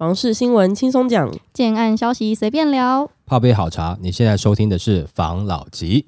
房事新闻轻松讲，建案消息随便聊。泡杯好茶，你现在收听的是房老吉。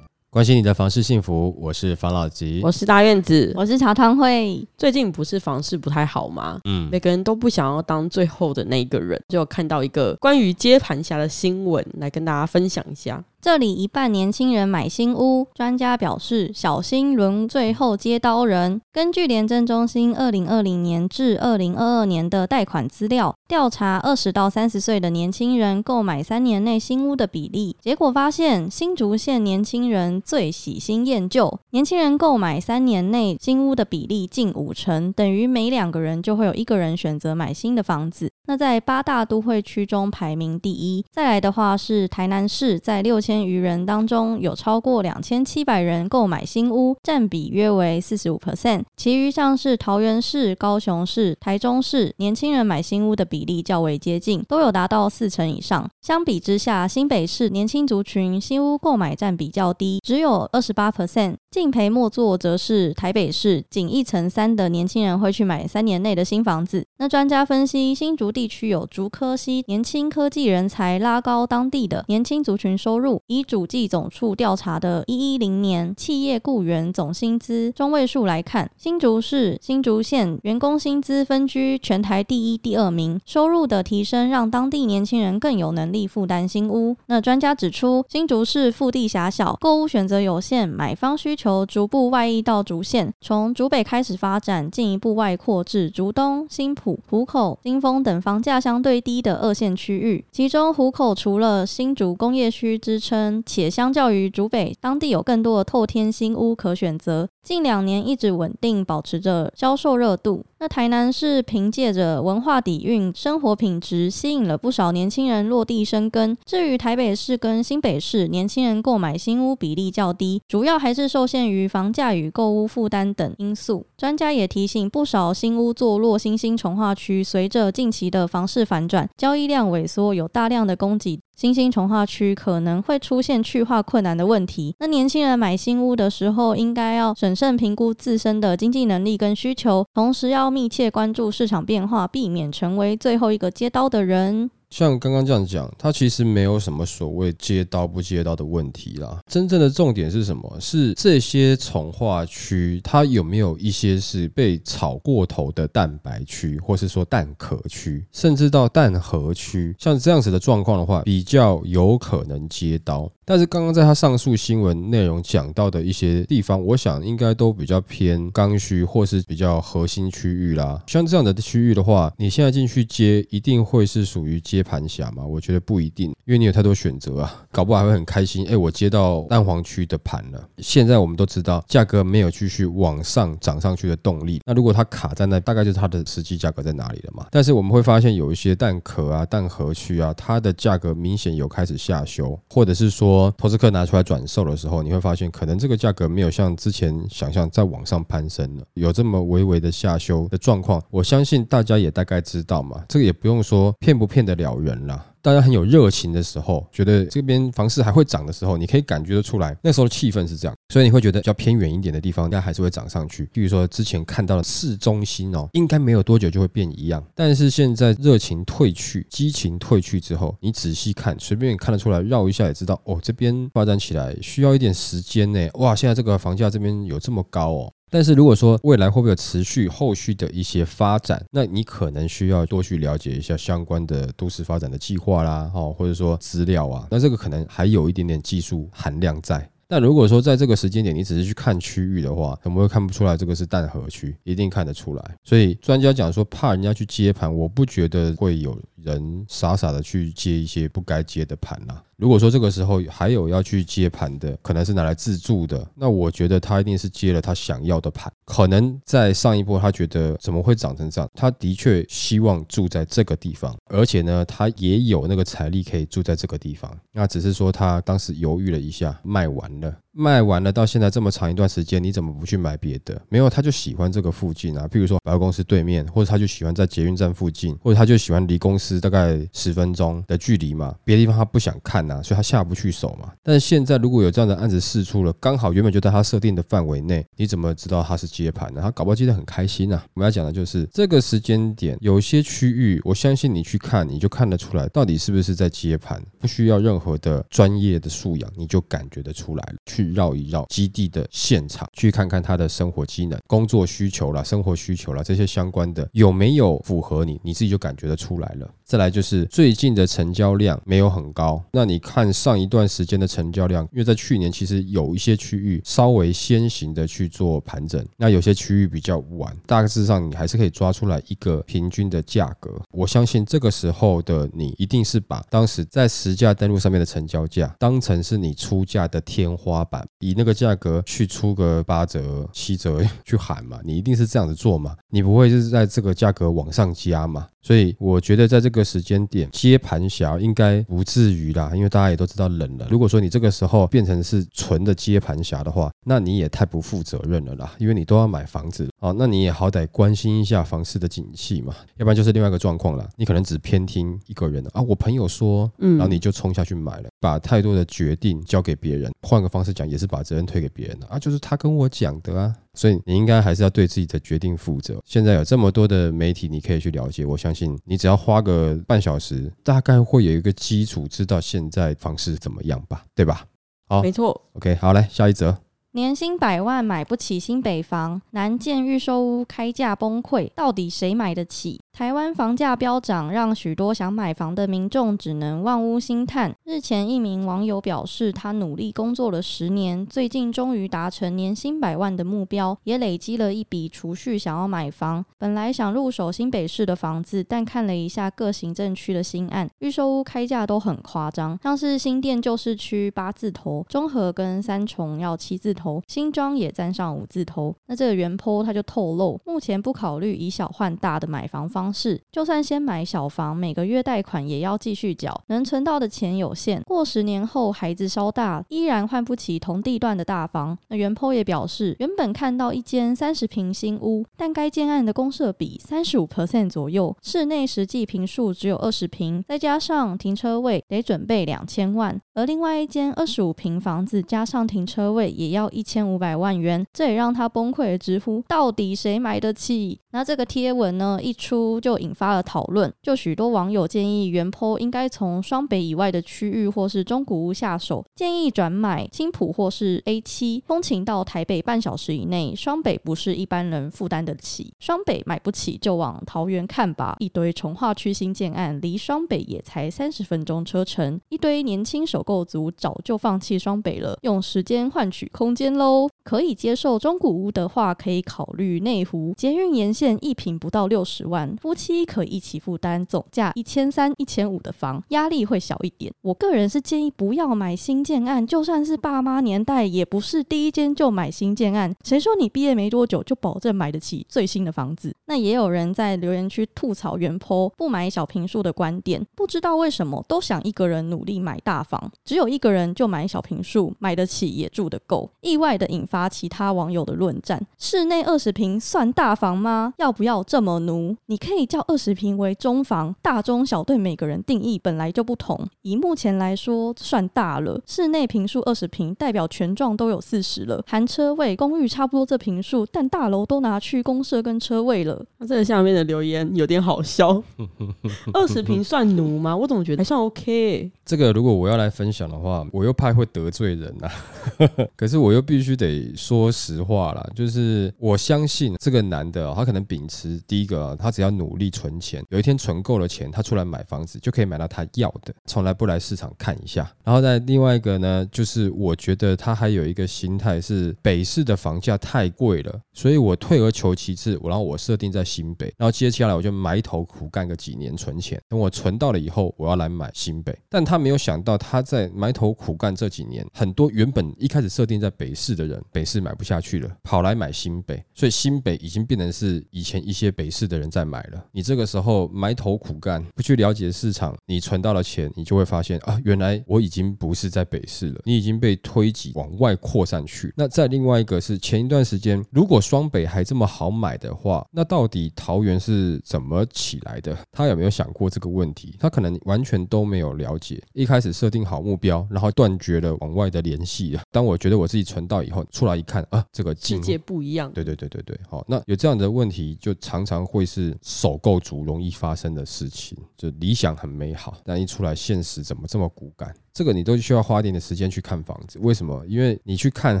关心你的房事幸福，我是房老吉。我是大院子。我是茶汤会，最近不是房事不太好吗？嗯每个人都不想要当最后的那一个人，就看到一个关于接盘侠的新闻，来跟大家分享一下。这里一半年轻人买新屋，专家表示小心轮最后接刀人。根据廉政中心二零二零年至二零二二年的贷款资料，调查二十到三十岁的年轻人购买三年内新屋的比例，结果发现新竹县年轻人最喜新厌旧，年轻人购买三年内新屋的比例近五成，等于每两个人就会有一个人选择买新的房子。那在八大都会区中排名第一，再来的话是台南市，在六千千余人当中，有超过两千七百人购买新屋，占比约为四十五 percent。其余像是桃园市、高雄市、台中市，年轻人买新屋的比例较为接近，都有达到四成以上。相比之下，新北市年轻族群新屋购买占比较低，只有二十八 percent。敬陪末座则是台北市，仅一层三的年轻人会去买三年内的新房子。那专家分析，新竹地区有竹科系年轻科技人才，拉高当地的年轻族群收入。以主计总处调查的一一零年企业雇员总薪资中位数来看，新竹市、新竹县员工薪资分居全台第一、第二名。收入的提升让当地年轻人更有能力负担新屋。那专家指出，新竹市腹地狭小，购物选择有限，买方需求逐步外溢到竹县，从竹北开始发展，进一步外扩至竹东、新浦、湖口、金峰等房价相对低的二线区域。其中，湖口除了新竹工业区支撑，且相较于竹北，当地有更多的透天新屋可选择。近两年一直稳定保持着销售热度。那台南市凭借着文化底蕴、生活品质，吸引了不少年轻人落地生根。至于台北市跟新北市，年轻人购买新屋比例较低，主要还是受限于房价与购屋负担等因素。专家也提醒，不少新屋坐落新兴从化区，随着近期的房市反转，交易量萎缩，有大量的供给。新兴从化区可能会出现去化困难的问题。那年轻人买新屋的时候，应该要审慎评估自身的经济能力跟需求，同时要密切关注市场变化，避免成为最后一个接刀的人。像刚刚这样讲，它其实没有什么所谓接刀不接刀的问题啦。真正的重点是什么？是这些从化区，它有没有一些是被炒过头的蛋白区，或是说蛋壳区，甚至到蛋核区，像这样子的状况的话，比较有可能接刀。但是刚刚在他上述新闻内容讲到的一些地方，我想应该都比较偏刚需或是比较核心区域啦。像这样的区域的话，你现在进去接，一定会是属于接接盘侠吗？我觉得不一定，因为你有太多选择啊，搞不好还会很开心。哎，我接到蛋黄区的盘了。现在我们都知道，价格没有继续往上涨上去的动力。那如果它卡在那，大概就是它的实际价格在哪里了嘛？但是我们会发现有一些蛋壳啊、蛋核区啊，它的价格明显有开始下修，或者是说。投资客拿出来转售的时候，你会发现可能这个价格没有像之前想象再往上攀升了，有这么微微的下修的状况。我相信大家也大概知道嘛，这个也不用说骗不骗得了人啦。大家很有热情的时候，觉得这边房市还会涨的时候，你可以感觉得出来，那时候的气氛是这样，所以你会觉得比较偏远一点的地方，应该还是会涨上去。比如说之前看到的市中心哦，应该没有多久就会变一样。但是现在热情退去，激情退去之后，你仔细看，随便看得出来，绕一下也知道哦，这边发展起来需要一点时间呢。哇，现在这个房价这边有这么高哦。但是如果说未来会不会有持续后续的一些发展，那你可能需要多去了解一下相关的都市发展的计划啦，哈，或者说资料啊，那这个可能还有一点点技术含量在。但如果说在这个时间点你只是去看区域的话，怎么会看不出来这个是淡河区，一定看得出来。所以专家讲说怕人家去接盘，我不觉得会有人傻傻的去接一些不该接的盘啦。如果说这个时候还有要去接盘的，可能是拿来自住的，那我觉得他一定是接了他想要的盘。可能在上一波他觉得怎么会涨成这样，他的确希望住在这个地方，而且呢，他也有那个财力可以住在这个地方。那只是说他当时犹豫了一下，卖完了。卖完了到现在这么长一段时间，你怎么不去买别的？没有，他就喜欢这个附近啊，譬如说百货公司对面，或者他就喜欢在捷运站附近，或者他就喜欢离公司大概十分钟的距离嘛，别的地方他不想看呐、所以他下不去手嘛。但是现在如果有这样的案子试出了，刚好原本就在他设定的范围内，你怎么知道他是接盘呢？他搞不好接得很开心啊。我们要讲的就是这个时间点，有些区域，我相信你去看，你就看得出来到底是不是在接盘，不需要任何的专业的素养，你就感觉得出来了。去绕一绕基地的现场，去看看他的生活机能、工作需求啦、生活需求啦这些相关的有没有符合你，你自己就感觉得出来了。再来就是最近的成交量没有很高，那你看上一段时间的成交量，因为在去年其实有一些区域稍微先行的去做盘整，那有些区域比较晚，大致上你还是可以抓出来一个平均的价格。我相信这个时候的你一定是把当时在实价登录上面的成交价当成是你出价的天花板，以那个价格去出个八折、七折 去喊嘛，你一定是这样子做嘛，你不会是在这个价格往上加嘛。所以我觉得在这个时间点接盘侠应该不至于啦，因为大家也都知道冷了。如果说你这个时候变成是纯的接盘侠的话，那你也太不负责任了啦，因为你都要买房子哦，那你也好歹关心一下房市的景气嘛，要不然就是另外一个状况了，你可能只偏听一个人的啊，我朋友说，嗯然后你就冲下去买了，把太多的决定交给别人。换个方式讲，也是把责任推给别人了啊，就是他跟我讲的啊。所以你应该还是要对自己的决定负责。现在有这么多的媒体，你可以去了解。我相信你只要花个半小时，大概会有一个基础，知道现在房市怎么样吧，对吧好没错，？OK，好，来下一则。年薪百万买不起新北房，南建预售屋开价崩溃，到底谁买得起？台湾房价飙涨，让许多想买房的民众只能望屋兴叹。日前，一名网友表示，他努力工作了十年，最近终于达成年薪百万的目标，也累积了一笔储蓄，想要买房。本来想入手新北市的房子，但看了一下各行政区的新案，预售屋开价都很夸张，像是新店旧市区八字头，中和跟三重要七字头，新庄也站上五字头。那这个原坡他就透露，目前不考虑以小换大的买房方方式，就算先买小房，每个月贷款也要继续缴，能存到的钱有限。过十年后，孩子稍大，依然换不起同地段的大房。那原 po 也表示，原本看到一间三十平新屋，但该建案的公设比三十五 percent 左右，室内实际平数只有二十平，再加上停车位得准备两千万，而另外一间二十五平房子加上停车位也要一千五百万元，这也让他崩溃的直呼：到底谁买得起？那这个贴文呢一出就引发了讨论，就许多网友建议原坡应该从双北以外的区域或是中古屋下手，建议转买青浦或是 A 七，通勤到台北半小时以内，双北不是一般人负担得起，双北买不起就往桃园看吧，一堆从化区新建案离双北也才三十分钟车程，一堆年轻首购族早就放弃双北了，用时间换取空间喽。可以接受中古屋的话，可以考虑内湖捷运沿线一平不到六十万，夫妻可以一起负担总价一千三、一千五的房，压力会小一点。我个人是建议不要买新建案，就算是爸妈年代，也不是第一间就买新建案。谁说你毕业没多久就保证买得起最新的房子？那也有人在留言区吐槽原坡不买小平数的观点，不知道为什么都想一个人努力买大房，只有一个人就买小平数，买得起也住得够，意外的引发其他网友的论战。室内二十平算大房吗？要不要这么奴？你可以叫二十平为中房，大中小对每个人定义本来就不同。以目前来说，算大了。室内平数二十平，代表全幢都有四十了，含车位，公寓差不多这平数，但大楼都拿去公社跟车位了。那这个下面的留言有点好笑。二十平算奴吗？我怎么觉得还算 OK？这个如果我要来分享的话，我又怕会得罪人啊、可是我又必须得说实话啦，就是我相信这个男的哦、他可能秉持第一个，他只要努力存钱，有一天存够了钱，他出来买房子就可以买到他要的，从来不来市场看一下。然后在另外一个呢，就是我觉得他还有一个心态是北市的房价太贵了，所以我退而求其次，我然后我设定在新北，然后接下来我就埋头苦干个几年存钱，等我存到了以后，我要来买新北。但他没有想到，他在埋头苦干这几年，很多原本一开始设定在北市的人，北市买不下去了，跑来买新北，所以新北已经变成是以前一些北市的人在买了。你这个时候埋头苦干，不去了解市场，你存到了钱，你就会发现啊，原来我已经不是在北市了，你已经被推挤往外扩散去。那再另外一个是前一段时间，如果双北还这么好买的话，那到底桃园是怎么起来的？他有没有想过这个问题？他可能完全都没有了解。一开始设定好目标，然后断绝了往外的联系了。当我觉得我自己存到以后，出来一看啊，这个境世界不一样。对对对对对，好，那有这样的问题，就常常会是首购族容易发生的事情。就理想很美好，但一出来现实怎么这么骨感？这个你都需要花一点的时间去看房子。为什么？因为你去看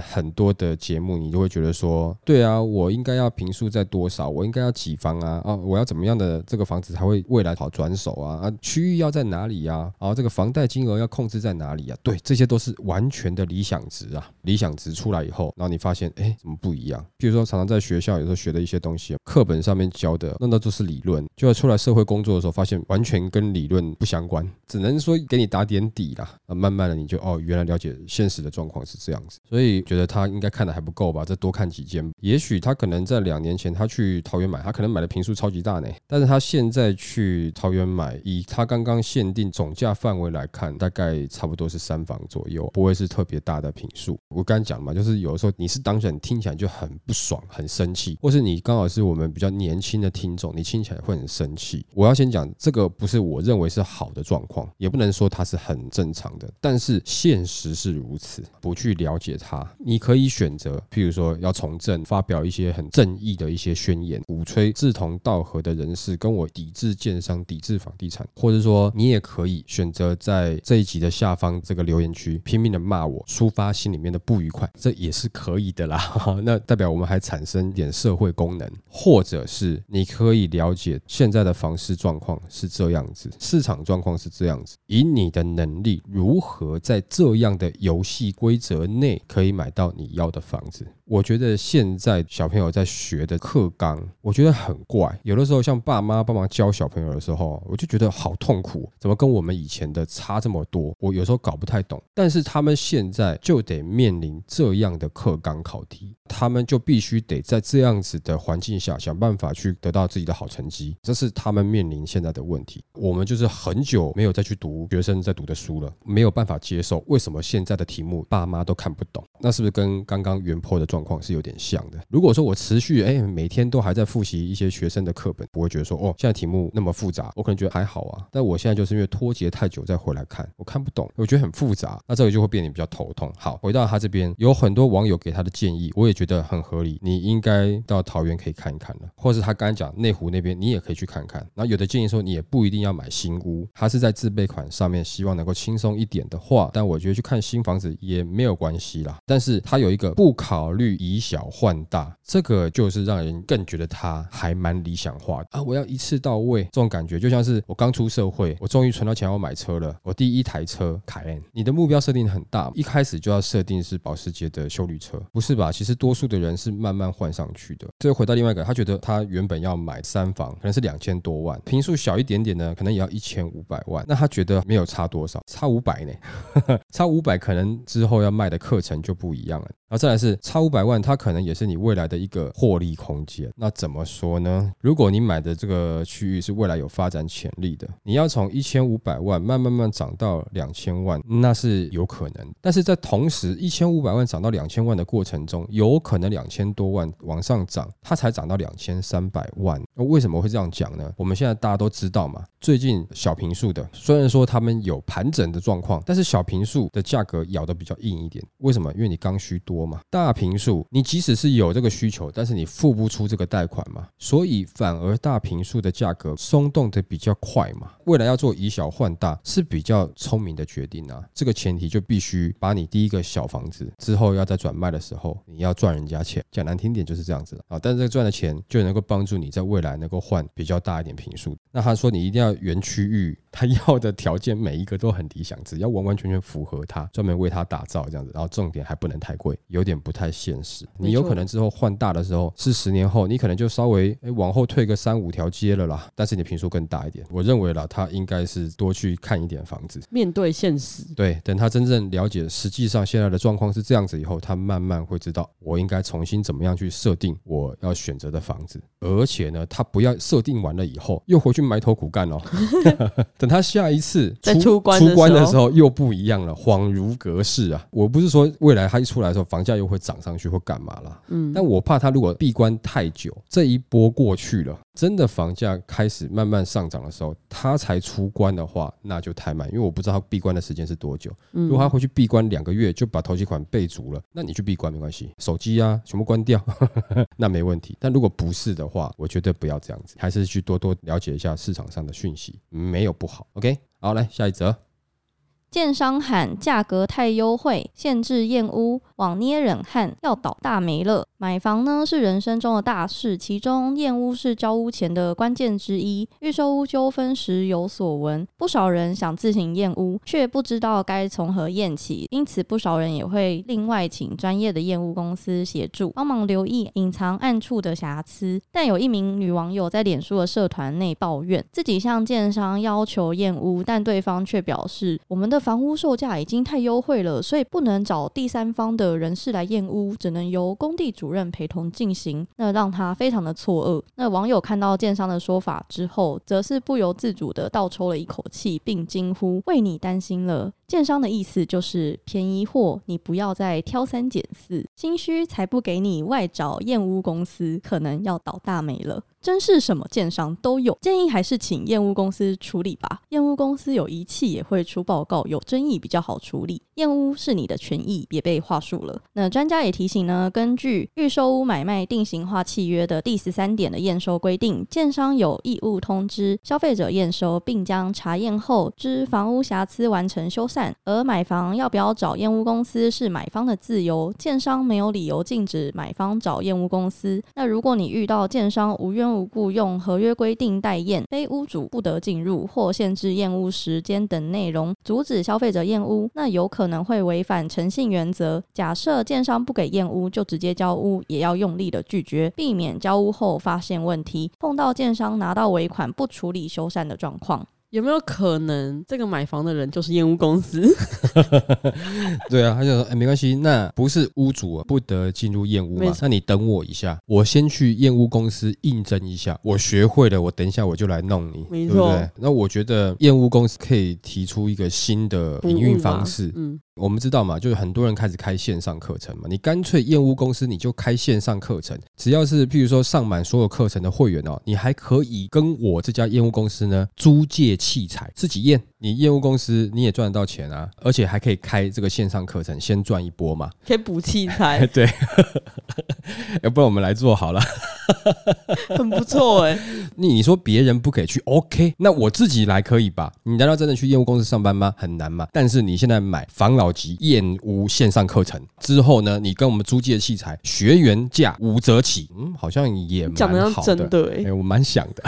很多的节目，你就会觉得说，对啊，我应该要平数在多少？我应该要几房啊？啊，我要怎么样的这个房子才会未来好转手啊？啊，区域要在哪里呀？然后这个房贷金额要控制在哪里啊？对，这些都是完全的理想值啊。理想值出来以后，然后你发现，哎，怎么不一样？比如说，常常在学校有时候学的一些东西，课本上面教的，那那都是理论，就要出来社会工作的时候，发现完全跟理论不相关，只能说给你打点底啦。啊，慢慢的你就哦，原来了解现实的状况是这样子，所以觉得他应该看的还不够吧？再多看几间，也许他可能在两年前他去桃园买，他可能买的平数超级大呢，但是他现在去桃园买，以他刚刚限定总价范围来看，大概差不多是三房左右，不会是特别大的平数。我刚刚讲嘛，就是有的时候你是当事人，听起来就很不爽、很生气，或是你刚好是我们比较年轻的听众，你听起来会很生气。我要先讲，这个不是我认为是好的状况，也不能说它是很正常。的，但是现实是如此，不去了解它，你可以选择，譬如说要从政，发表一些很正义的一些宣言，鼓吹志同道合的人士跟我抵制建商、抵制房地产，或者说你也可以选择在这一集的下方这个留言区拼命的骂我，抒发心里面的不愉快，这也是可以的啦。那代表我们还产生点社会功能，或者是你可以了解现在的房市状况是这样子，市场状况是这样子，以你的能力如。如何在这样的游戏规则内可以买到你要的房子？我觉得现在小朋友在学的课纲，我觉得很怪。有的时候像爸妈帮忙教小朋友的时候，我就觉得好痛苦，怎么跟我们以前的差这么多？我有时候搞不太懂。但是他们现在就得面临这样的课纲考题，他们就必须得在这样子的环境下想办法去得到自己的好成绩，这是他们面临现在的问题。我们就是很久没有再去读学生在读的书了，没有办法接受为什么现在的题目爸妈都看不懂。那是不是跟刚刚原坡的状？况是有点像的。如果说我持续哎每天都还在复习一些学生的课本，不会觉得说哦现在题目那么复杂，我可能觉得还好啊。但我现在就是因为脱节太久再回来看，我看不懂，我觉得很复杂，那这个就会变得比较头痛。好，回到他这边，有很多网友给他的建议，我也觉得很合理。你应该到桃园可以看一看了，或是他刚才讲内湖那边，你也可以去看看。然后有的建议说你也不一定要买新屋，他是在自备款上面希望能够轻松一点的话，但我觉得去看新房子也没有关系啦。但是他有一个不考虑。以小换大，这个就是让人更觉得他还蛮理想化的啊！我要一次到位，这种感觉就像是我刚出社会，我终于存到钱要买车了，我第一台车凯恩。你的目标设定很大，一开始就要设定是保时捷的修旅车，不是吧？其实多数的人是慢慢换上去的。这回到另外一个，他觉得他原本要买三房，可能是两千多万，平数小一点点呢，可能也要一千五百万。那他觉得没有差多少，差五百呢？差五百可能之后要卖的课程就不一样了。然后再来是差五百万，它可能也是你未来的一个获利空间。那怎么说呢？如果你买的这个区域是未来有发展潜力的，你要从一千五百万慢慢慢涨到两千万，那是有可能。但是在同时一千五百万涨到两千万的过程中，有可能两千多万往上涨，它才涨到两千三百万。那为什么会这样讲呢？我们现在大家都知道嘛，最近小平数的虽然说他们有盘整的状况，但是小平数的价格咬得比较硬一点。为什么？因为你刚需多。嘛，大平数你即使是有这个需求，但是你付不出这个贷款嘛，所以反而大平数的价格松动的比较快嘛。未来要做以小换大是比较聪明的决定啊。这个前提就必须把你第一个小房子之后要在转卖的时候，你要赚人家钱。讲难听点就是这样子啊。但是这个赚的钱就能够帮助你在未来能够换比较大一点平数。那他说你一定要原区域，他要的条件每一个都很理想，只要完完全全符合他，专门为他打造这样子，然后重点还不能太贵。有点不太现实。你有可能之后换大的时候是十年后，你可能就稍微诶往后退个三五条街了啦，但是你的平数更大一点。我认为啦，他应该是多去看一点房子。面对现实，对，等他真正了解实际上现在的状况是这样子以后，他慢慢会知道我应该重新怎么样去设定我要选择的房子，而且呢，他不要设定完了以后又回去埋头苦干哦。等他下一次在出出关的时候时候又不一样了，恍如隔世啊！我不是说未来它一出来的时候房价又会涨上去或干嘛啦，嗯，但我怕它如果闭关太久，这一波过去了，真的房价开始慢慢上涨的时候，它才出关的话，那就太慢，因为我不知道它闭关的时间是多久。嗯如果它回去闭关两个月就把头期款备足了，那你去闭关没关系，手机啊全部关掉，那没问题。但如果不是的话，我觉得不要这样子，还是去多多了解一下市场上的讯息，没有不好。OK，好，来下一则。建商喊价格太优惠，限制验屋，往捏忍汗，要倒大霉了。买房呢是人生中的大事，其中验屋是交屋前的关键之一。预售屋纠纷时有所闻，不少人想自行验屋，却不知道该从何验起，因此不少人也会另外请专业的验屋公司协助，帮忙留意隐藏暗处的瑕疵。但有一名女网友在脸书的社团内抱怨，自己向建商要求验屋，但对方却表示我们的房屋售价已经太优惠了，所以不能找第三方的人士来验屋，只能由工地主任陪同进行。那让他非常的错愕。那网友看到建商的说法之后，则是不由自主的倒抽了一口气，并惊呼：“为你担心了。”建商的意思就是便宜货，你不要再挑三拣四，心虚才不给你外找验屋公司，可能要倒大霉了。真是什么建商都有，建议还是请验屋公司处理吧。验屋公司有仪器也会出报告，有争议比较好处理。验屋是你的权益，别被话术了。那专家也提醒呢，根据预售屋买卖定型化契约的第十三点的验收规定，建商有义务通知消费者验收，并将查验后之房屋瑕疵完成修缮。而买房要不要找验屋公司是买方的自由，建商没有理由禁止买方找验屋公司。那如果你遇到建商无缘无故用合约规定代验，非屋主不得进入或限制验屋时间等内容，阻止消费者验屋，那有可能会违反诚信原则。假设建商不给验屋，就直接交屋，也要用力的拒绝，避免交屋后发现问题，碰到建商拿到尾款不处理修缮的状况。有没有可能这个买房的人就是验屋公司？对啊，他就说，哎，没关系，那不是屋主不得进入验屋？嘛那你等我一下，我先去验屋公司应征一下，我学会了，我等一下我就来弄你，没错对不对？那我觉得验屋公司可以提出一个新的营运方式，嗯，我们知道嘛，就是很多人开始开线上课程嘛，你干脆验屋公司你就开线上课程，只要是譬如说上满所有课程的会员哦，你还可以跟我这家验屋公司呢租借器材自己验，你业务公司你也赚得到钱啊，而且还可以开这个线上课程先赚一波嘛，可以补器材，对，要不然我们来做好了。很不错哎、你你说别人不可以去，OK，那我自己来可以吧？你难道真的去业务公司上班吗？很难吗？但是你现在买防老级燕屋线上课程之后呢，你跟我们租借器材，学员价五折起，嗯，好像也讲的像蛮好的。真的哎、哎、我蛮想的。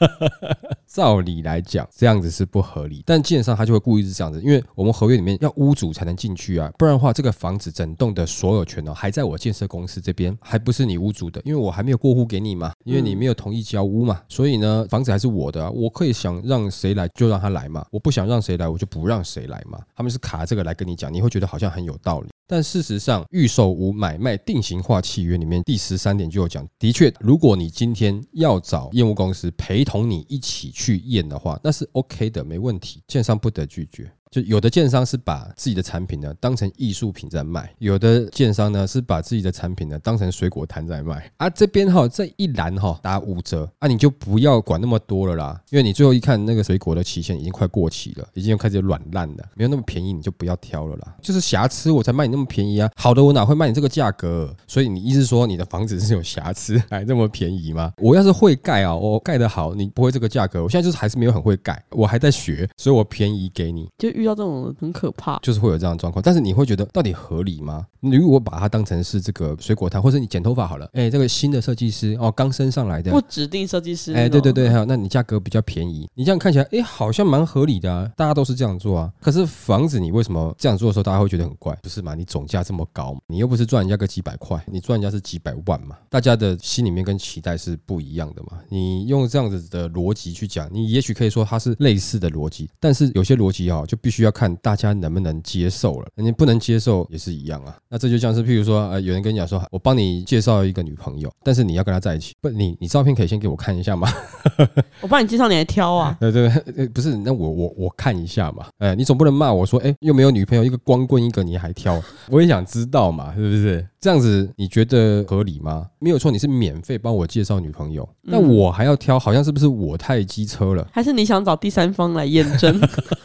照理来讲，这样子是不合理，但基本上他就会故意是这样子，因为我们合约里面要屋主才能进去啊，不然的话，这个房子整栋的所有权哦还在我建设公司这边，还不是你屋主的，因为我还没有过户给你嘛，因为你没有同意交屋嘛，所以呢，房子还是我的啊，我可以想让谁来就让他来嘛，我不想让谁来我就不让谁来嘛，他们是卡这个来跟你讲，你会觉得好像很有道理。但事实上，预售屋买卖定型化契约里面第十三点就有讲，的确，如果你今天要找业务公司陪同同你一起去验的话，那是 OK 的，没问题，建商不得拒绝。就有的建商是把自己的产品呢当成艺术品在卖，有的建商呢是把自己的产品呢当成水果摊在卖。啊，这边哈这一栏哈打五折啊，你就不要管那么多了啦，因为你最后一看那个水果的期限已经快过期了，已经开始软烂了，没有那么便宜，你就不要挑了啦。就是瑕疵我才卖你那么便宜啊，好的我哪会卖你这个价格？所以你意思说你的房子是有瑕疵还那么便宜吗？我要是会盖啊，我盖得好，你不会这个价格。我现在就是还是没有很会盖，我还在学，所以我便宜给你。就遇到这种很可怕。就是会有这样的状况，但是你会觉得到底合理吗？你如果把它当成是这个水果摊，或者你剪头发好了，哎，这个新的设计师哦，刚升上来的，不指定设计师，哎，对对对，还有，那你价格比较便宜，你这样看起来，哎，好像蛮合理的啊，大家都是这样做啊。可是房子你为什么这样做的时候，大家会觉得很怪？不是嘛？你总价这么高，你又不是赚人家个几百块，你赚人家是几百万嘛？大家的心里面跟期待是不一样的嘛？你用这样子的逻辑去讲，你也许可以说它是类似的逻辑，但是有些逻辑啊，就必须要看大家能不能接受了。你不能接受也是一样啊。那这就像是，譬如说，呃，有人跟你讲说，我帮你介绍一个女朋友，但是你要跟她在一起，不，你你照片可以先给我看一下吗？我帮你介绍，你还挑啊？对对，不是，那我我我看一下嘛。哎，你总不能骂我说，哎，又没有女朋友，一个光棍一个你还挑，我也想知道嘛，是不是？这样子你觉得合理吗？没有错，你是免费帮我介绍女朋友，那我还要挑，好像是不是我太机车了？还是你想找第三方来验证？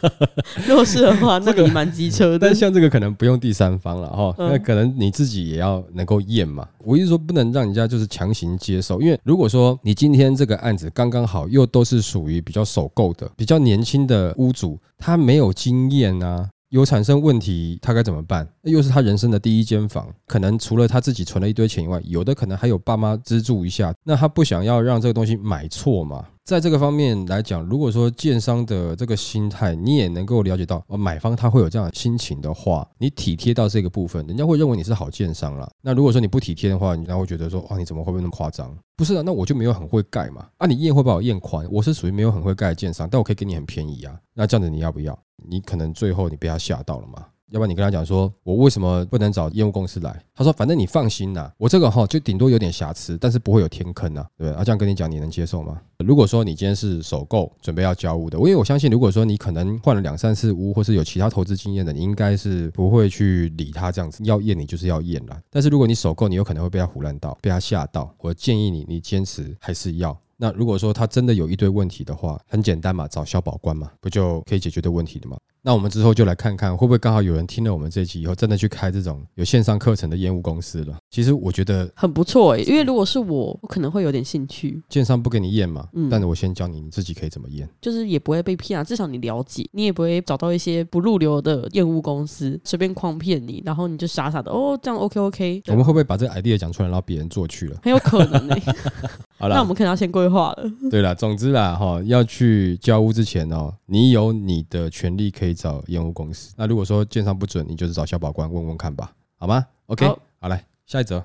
如果是的话，那你蛮机车的。但像这个可能不用第三方了哈，那可能你自己也要能够验嘛。我意思说，不能让人家就是强行接受，因为如果说你今天这个案子刚刚好又都是属于比较首购的、比较年轻的屋主，他没有经验啊。有产生问题，他该怎么办？又是他人生的第一间房，可能除了他自己存了一堆钱以外，有的可能还有爸妈资助一下。那他不想要让这个东西买错嘛？在这个方面来讲，如果说建商的这个心态，你也能够了解到，哦，买方他会有这样的心情的话，你体贴到这个部分，人家会认为你是好建商了。那如果说你不体贴的话，人家会觉得说，哇，你怎么会不会那么夸张？不是啊，那我就没有很会盖嘛。啊，你验会把我验宽，我是属于没有很会盖的建商，但我可以给你很便宜啊。那这样子你要不要？你可能最后你被他吓到了嘛？要不然你跟他讲说，我为什么不能找业务公司来？他说，反正你放心呐，我这个哈就顶多有点瑕疵，但是不会有天坑呐，对不对？啊，这样跟你讲，你能接受吗？如果说你今天是首购准备要交屋的，因为我相信，如果说你可能换了两三次屋，或是有其他投资经验的，你应该是不会去理他这样子，要验你就是要验啦。但是如果你首购，你有可能会被他胡乱到，被他吓到。我建议你，你坚持还是要。那如果说他真的有一堆问题的话，很简单嘛，找消保官嘛，不就可以解决的问题的吗？那我们之后就来看看，会不会刚好有人听了我们这期以后，真的去开这种有线上课程的业务公司了？其实我觉得很不错诶，因为如果是我，我可能会有点兴趣。建商不给你验嘛，嗯，但是我先教你，你自己可以怎么验，就是也不会被骗啊，至少你了解，你也不会找到一些不入流的业务公司随便诓骗你，然后你就傻傻的哦，这样 OK OK。我们会不会把这个 idea 讲出来，然后别人做去了？很有可能诶。好了，那我们可能要先规划了。对了，总之啦，哈，要去交屋之前哦，你有你的权利可以找验屋公司。那如果说建商不准，你就是找消保官问问看吧，好吗？OK，好来下一则。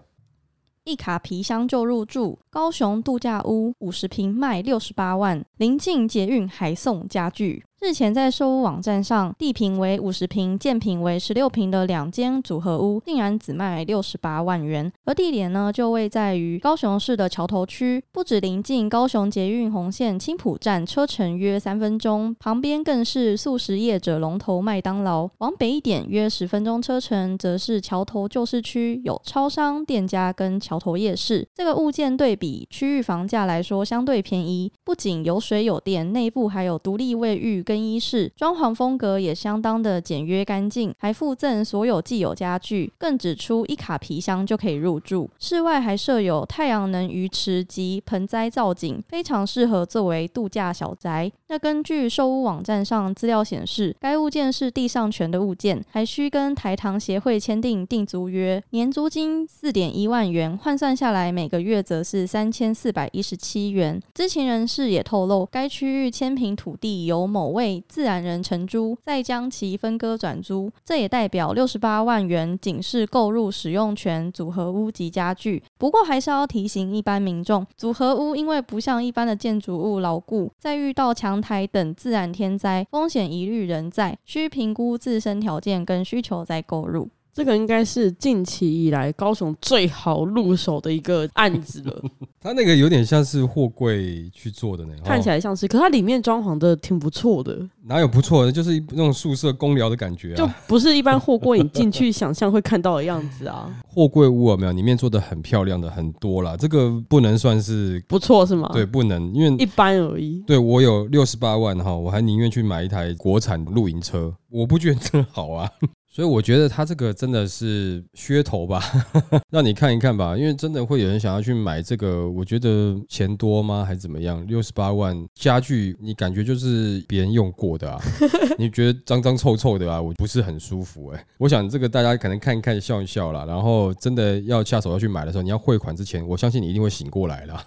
一卡皮箱就入住，高雄度假屋五十平卖六十八万，临近捷运还送家具。日前在售屋网站上，地平为五十平、建平为十六平的两间组合屋，竟然只卖六十八万元。而地点呢，就位在于高雄市的桥头区，不止临近高雄捷运红线青浦站，车程约三分钟，旁边更是素食业者龙头麦当劳。往北一点，约十分钟车程，则是桥头旧市区，有超商、店家跟桥头夜市。这个物件对比区域房价来说，相对便宜，不仅有水有电，内部还有独立卫浴。更衣室装潢风格也相当的简约干净，还附赠所有既有家具，更指出一卡皮箱就可以入住。室外还设有太阳能鱼池及盆栽造景，非常适合作为度假小宅。那根据售屋网站上资料显示，该物件是地上权的物件，还需跟台糖协会签订定租约，年租金四点一万元，换算下来每个月则是三千四百一十七元。知情人士也透露，该区域千平土地由某位。为自然人承租，再将其分割转租，这也代表六十八万元仅是购入使用权组合屋及家具。不过还是要提醒一般民众，组合屋因为不像一般的建筑物牢固，在遇到强台等自然天灾，风险疑虑仍在，需评估自身条件跟需求再购入。这个应该是近期以来高雄最好入手的一个案子了。它那个有点像是货柜去做的那种，看起来像是，可它里面装潢的挺不错的。哪有不错的？就是那种宿舍公寮的感觉啊，就不是一般货柜你进去想象会看到的样子啊。货柜屋有没有？里面做的很漂亮的很多啦，这个不能算是不错是吗？对，不能，因为一般而已。对我有六十八万哈，我还宁愿去买一台国产露营车。我不觉得这好啊，所以我觉得他这个真的是噱头吧，让你看一看吧，因为真的会有人想要去买这个。我觉得钱多吗，还是怎么样？六十八万家具，你感觉就是别人用过的啊？你觉得脏脏臭臭的啊？我不是很舒服哎。我想这个大家可能看一看笑一笑啦，然后真的要下手要去买的时候，你要汇款之前，我相信你一定会醒过来了。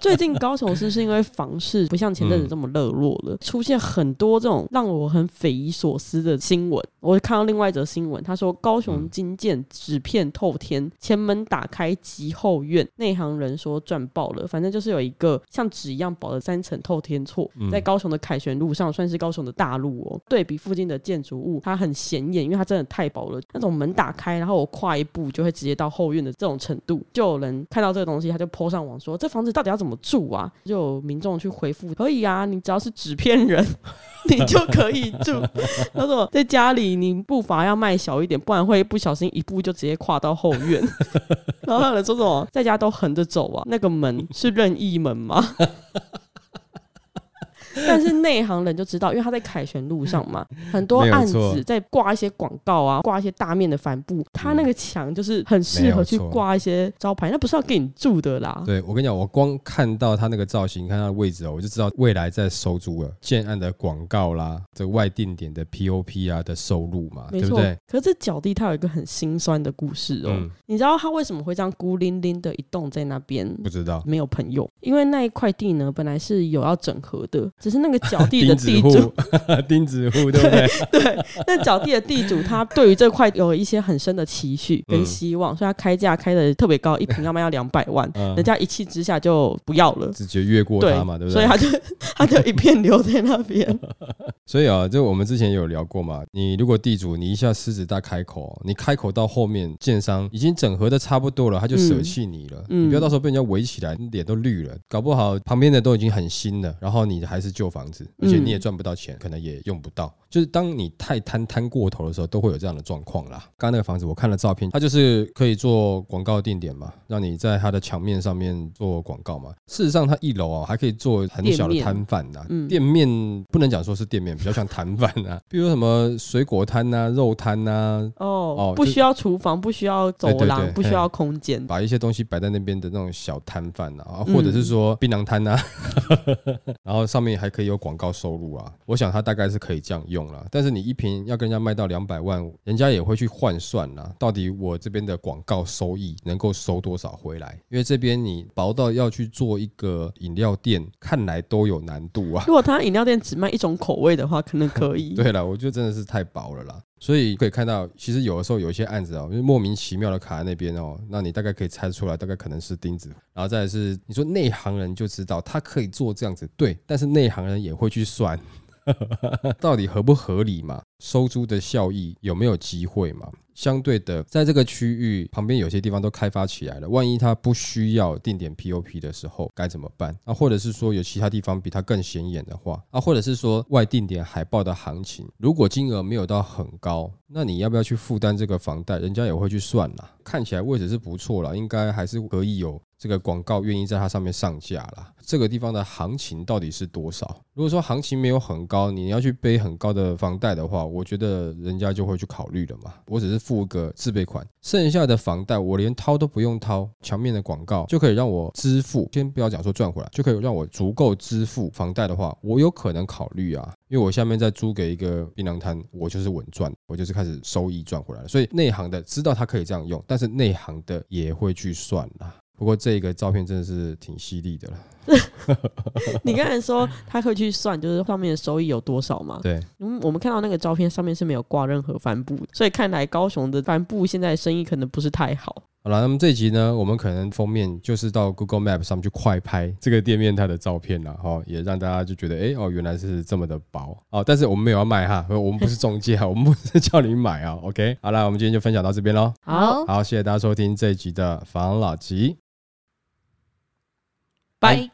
最近高雄市是因为房市不像前阵子这么热络了，出现很多这种让我很匪夷所思的新闻。我看到另外一则新闻，他说高雄金建纸片透天，前门打开即后院，内行人说赚爆了。反正就是有一个像纸一样薄的三层透天厝，在高雄的凯旋路上，算是高雄的大路哦。对比附近的建筑物，它很显眼，因为它真的太薄了。那种门打开，然后我跨一步就会直接到后院的这种程度，就有人看到这个东西，他就泼上网。说这房子到底要怎么住啊？就有民众去回复，可以啊，你只要是纸片人，你就可以住。他说在家里你步伐要迈小一点，不然会不小心一步就直接跨到后院。然后有人说什么在家都横着走啊？那个门是任意门吗？但是内行人就知道，因为他在凯旋路上嘛，很多案子在挂一些广告啊，挂一些大面的帆布，他那个墙就是很适合去挂一些招牌，那不是要给你住的啦。对，我跟你讲，我光看到他那个造型，看他的位置哦，我就知道未来在收租了，建案的广告啦，这外定点的 POP 啊的收入嘛，对不对？可是这角地它有一个很心酸的故事哦，你知道他为什么会这样孤零零的一栋在那边？不知道，没有朋友，因为那一块地呢，本来是有要整合的。只是那个脚地的 地主，钉子户，对不 对？对，那脚地的地主他对于这块有一些很深的期许跟希望，所以他开价开的特别高，一平要卖要两百万，人家一气之下就不要了，直接越过他嘛，对不对？所以他就他就一片留在那边。所以啊，就我们之前有聊过嘛，你如果地主你一下狮子大开口，你开口到后面建商已经整合的差不多了，他就舍弃你了，你不要到时候被人家围起来，脸都绿了，搞不好旁边的都已经很新了，然后。你还是旧房子，而且你也赚不到钱，可能也用不到。就是当你太贪贪过头的时候，都会有这样的状况啦。刚刚那个房子，我看了照片，它就是可以做广告定点嘛，让你在它的墙面上面做广告嘛。事实上，它一楼啊还可以做很小的摊贩呐，店面不能讲说是店面，比较像摊贩啊，比如什么水果摊呐、肉摊呐。哦哦，不需要厨房，不需要走廊，不需要空间，把一些东西摆在那边的那种小摊贩啊，或者是说槟榔摊呐，然后上面还可以有广告收入啊。我想它大概是可以这样用。但是你一瓶要跟人家卖到两百万，人家也会去换算啦。到底我这边的广告收益能够收多少回来？因为这边你薄到要去做一个饮料店，看来都有难度啊。如果他饮料店只卖一种口味的话，可能可以。对了，我觉得真的是太薄了啦。所以可以看到，其实有的时候有一些案子哦，就莫名其妙的卡在那边哦，那你大概可以猜出来，大概可能是钉子。然后再是你说内行人就知道他可以做这样子，对，但是内行人也会去算。到底合不合理嘛？收租的效益有没有机会嘛？相对的，在这个区域旁边有些地方都开发起来了，万一它不需要定点 POP 的时候该怎么办？啊，或者是说有其他地方比它更显眼的话，啊，或者是说外定点海报的行情，如果金额没有到很高，那你要不要去负担这个房贷？人家也会去算啦。看起来位置是不错了，应该还是可以有。这个广告愿意在它上面上架了，这个地方的行情到底是多少？如果说行情没有很高，你要去背很高的房贷的话，我觉得人家就会去考虑了嘛。我只是付个自备款，剩下的房贷我连掏都不用掏，墙面的广告就可以让我支付。先不要讲说赚回来，就可以让我足够支付房贷的话，我有可能考虑啊，因为我下面再租给一个槟榔摊，我就是稳赚，我就是开始收益赚回来了。所以内行的知道他可以这样用，但是内行的也会去算啦。不过这个照片真的是挺犀利的了。你刚才说他会去算，就是上面的收益有多少吗？对，嗯，我们看到那个照片上面是没有挂任何帆布，所以看来高雄的帆布现在生意可能不是太好。好了，那么这集呢，我们可能封面就是到 Google Map 上面去快拍这个店面它的照片了，哈，也让大家就觉得，哎哦，原来是这么的薄哦。但是我们没有要卖哈，我们不是中介，我们不是叫你买啊。OK，好了，我们今天就分享到这边喽。好，好，谢谢大家收听这一集的防老吉。拜。